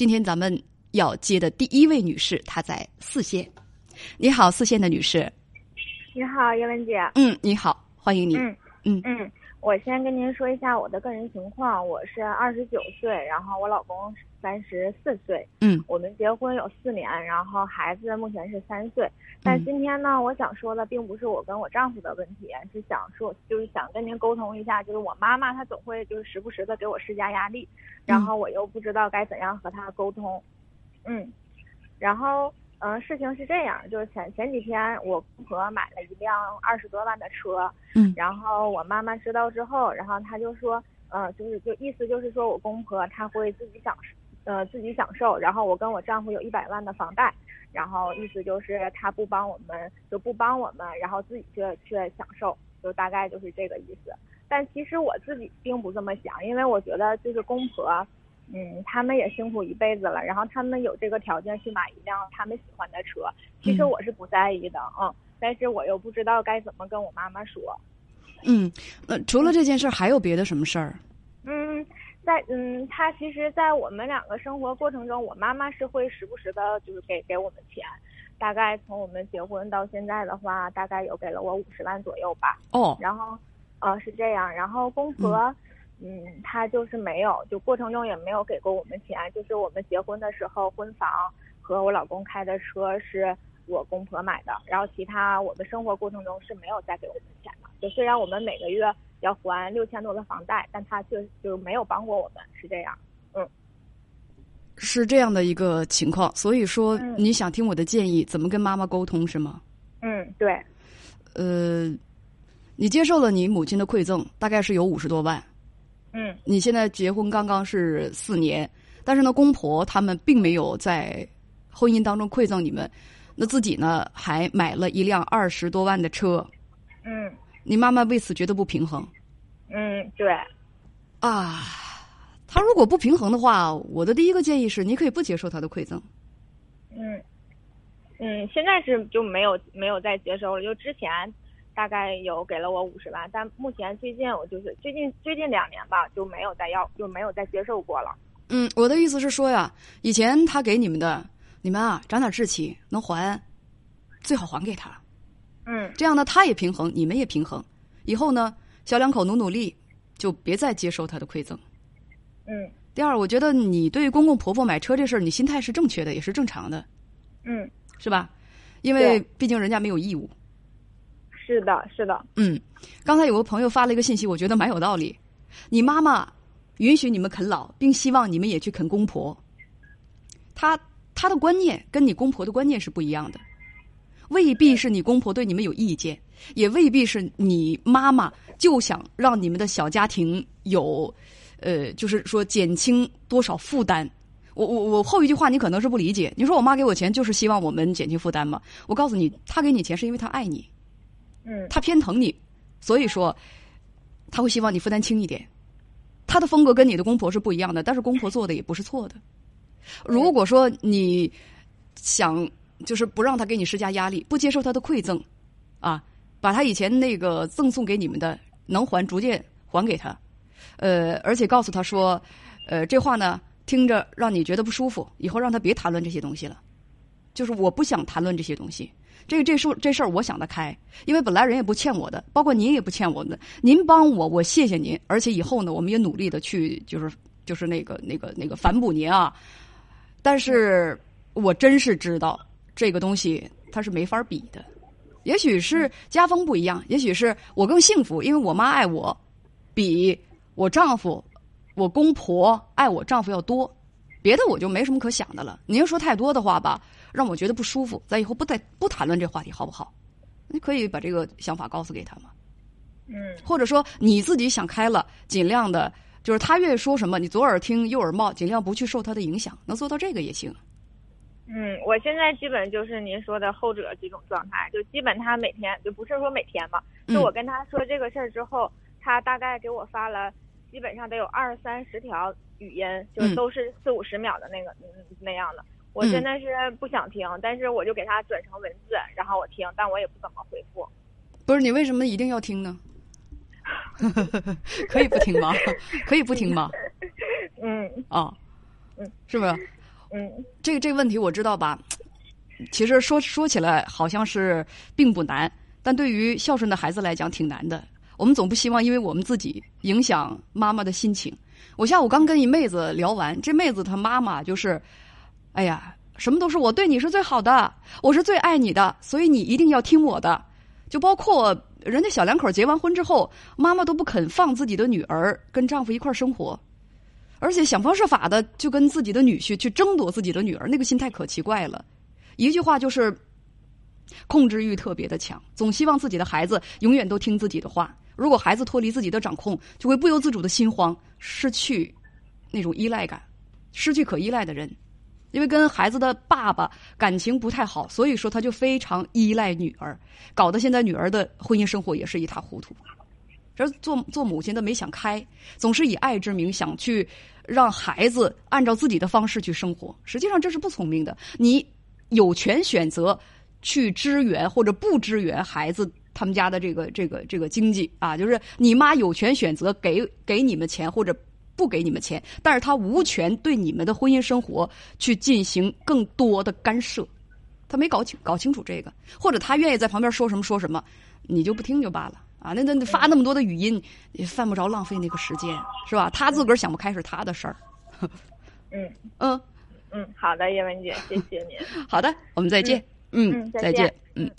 今天咱们要接的第一位女士，她在四县。你好，四县的女士。你好，叶文姐。嗯，你好，欢迎你。嗯嗯嗯，我先跟您说一下我的个人情况，我是二十九岁，然后我老公三十四岁。嗯我们结婚有四年，然后孩子目前是三岁。但今天呢，我想说的并不是我跟我丈夫的问题，是想说就是想跟您沟通一下，就是我妈妈她总会就是时不时的给我施加压力，然后我又不知道该怎样和她沟通。嗯，然后嗯、呃事情是这样，就是前前几天我公婆买了一辆二十多万的车，嗯然后我妈妈知道之后，然后她就说，嗯、就是就意思就是说我公婆他会自己享受，呃，自己享受，然后我跟我丈夫有一百万的房贷，然后意思就是他不帮我们，就不帮我们，然后自己却却享受，就大概就是这个意思。但其实我自己并不这么想，因为我觉得就是公婆，嗯，他们也辛苦一辈子了，然后他们有这个条件去买一辆他们喜欢的车，其实嗯我是不在意的，嗯，但是我又不知道该怎么跟我妈妈说。嗯，呃，除了这件事儿，还有别的什么事儿？嗯，在嗯，他其实，在我们两个生活过程中，我妈妈是会时不时的，就是给给我们钱，大概从我们结婚到现在的话，大概有给了我五十万左右吧。哦，然后，呃，是这样，然后公婆，嗯，他就是没有，就过程中也没有给过我们钱，就是我们结婚的时候，婚房和我老公开的车是我公婆买的，然后其他我们生活过程中是没有再给我们钱的。就虽然我们每个月要还六千多的房贷，但他却就没有帮过我们，是这样。嗯是这样的一个情况，所以说嗯你想听我的建议，怎么跟妈妈沟通是吗？嗯，对，呃，你接受了你母亲的馈赠，大概是有五十多万。嗯。你现在结婚刚刚是四年，但是呢，公婆他们并没有在婚姻当中馈赠你们，那自己呢还买了一辆二十多万的车，嗯。你妈妈为此觉得不平衡？嗯，对，啊。他如果不平衡的话，我的第一个建议是，你可以不接受他的馈赠。嗯，嗯，现在是就没有没有再接收了，就之前大概有给了我五十万，但目前最近我就是最近最近两年吧就没有再要就没有再接受过了。嗯，我的意思是说呀，以前他给你们的，你们啊长点志气，能还，最好还给他。嗯这样呢，他也平衡，你们也平衡。以后呢，小两口努努力，就别再接受他的馈赠。嗯第二，我觉得你对公公婆婆买车这事儿，你心态是正确的，也是正常的，嗯，是吧？因为毕竟人家没有义务。是的，是的，嗯，刚才有个朋友发了一个信息，我觉得蛮有道理。你妈妈允许你们啃老，并希望你们也去啃公婆，她她的观念跟你公婆的观念是不一样的，未必是你公婆对你们有意见，也未必是你妈妈就想让你们的小家庭有，呃，就是说减轻多少负担。我我我后一句话你可能是不理解，你说我妈给我钱就是希望我们减轻负担吗？我告诉你，她给你钱是因为她爱你。他偏疼你，所以说他会希望你负担轻一点。他的风格跟你的公婆是不一样的，但是公婆做的也不是错的。如果说你想就是不让他给你施加压力，不接受他的馈赠，啊，把他以前那个赠送给你们的能还逐渐还给他，呃，而且告诉他说，呃，这话呢听着让你觉得不舒服，以后让他别谈论这些东西了。就是我不想谈论这些东西。这个这事这事儿我想得开，因为本来人也不欠我的，包括您也不欠我的。您帮我，我谢谢您，而且以后呢，我们也努力的去，就是就是那个那个那个反哺您啊。但是我真是知道这个东西它是没法比的，也许是家风不一样，也许是我更幸福，因为我妈爱我，比我丈夫、我公婆爱我丈夫要多。别的我就没什么可想的了。您说太多的话吧，让我觉得不舒服。咱以后不再不谈论这话题，好不好？你可以把这个想法告诉给他吗？嗯或者说你自己想开了，尽量的，就是他越说什么，你左耳听右耳冒，尽量不去受他的影响，能做到这个也行。嗯，我现在基本就是您说的后者这种状态，就基本他每天就不是说每天嘛，嗯就我跟他说这个事儿之后，他大概给我发了，基本上得有二三十条语音，就都是四五十秒的那个嗯那样的。我嗯真的是不想听，但是我就给他转成文字，然后我听，但我也不怎么回复。不是你为什么一定要听呢？可以不听吗？可以不听吗？嗯啊、嗯，是不是？嗯这个这个问题我知道吧？其实说说起来好像是并不难，但对于孝顺的孩子来讲挺难的。我们总不希望因为我们自己影响妈妈的心情。我下午刚跟一妹子聊完，这妹子她妈妈就是，哎呀，什么都是我对你是最好的，我是最爱你的，所以你一定要听我的。就包括人家小两口结完婚之后，妈妈都不肯放自己的女儿跟丈夫一块儿生活，而且想方设法的就跟自己的女婿去争夺自己的女儿，那个心态可奇怪了。一句话就是，控制欲特别的强，总希望自己的孩子永远都听自己的话。如果孩子脱离自己的掌控，就会不由自主的心慌，失去那种依赖感，失去可依赖的人。因为跟孩子的爸爸感情不太好，所以说他就非常依赖女儿，搞得现在女儿的婚姻生活也是一塌糊涂。这做做母亲的没想开，总是以爱之名想去让孩子按照自己的方式去生活，实际上这是不聪明的。你有权选择去支援或者不支援孩子他们家的这个这个这个经济啊，就是你妈有权选择给给你们钱或者不给你们钱，但是他无权对你们的婚姻生活去进行更多的干涉。他没搞清搞清楚这个，或者他愿意在旁边说什么说什么，你就不听就罢了啊！那那那发那么多的语音，也犯不着浪费那个时间，是吧？他自个儿想不开是他的事儿。嗯嗯，嗯，好的，叶文姐，谢谢您。好的，我们再见。嗯，嗯再见再见。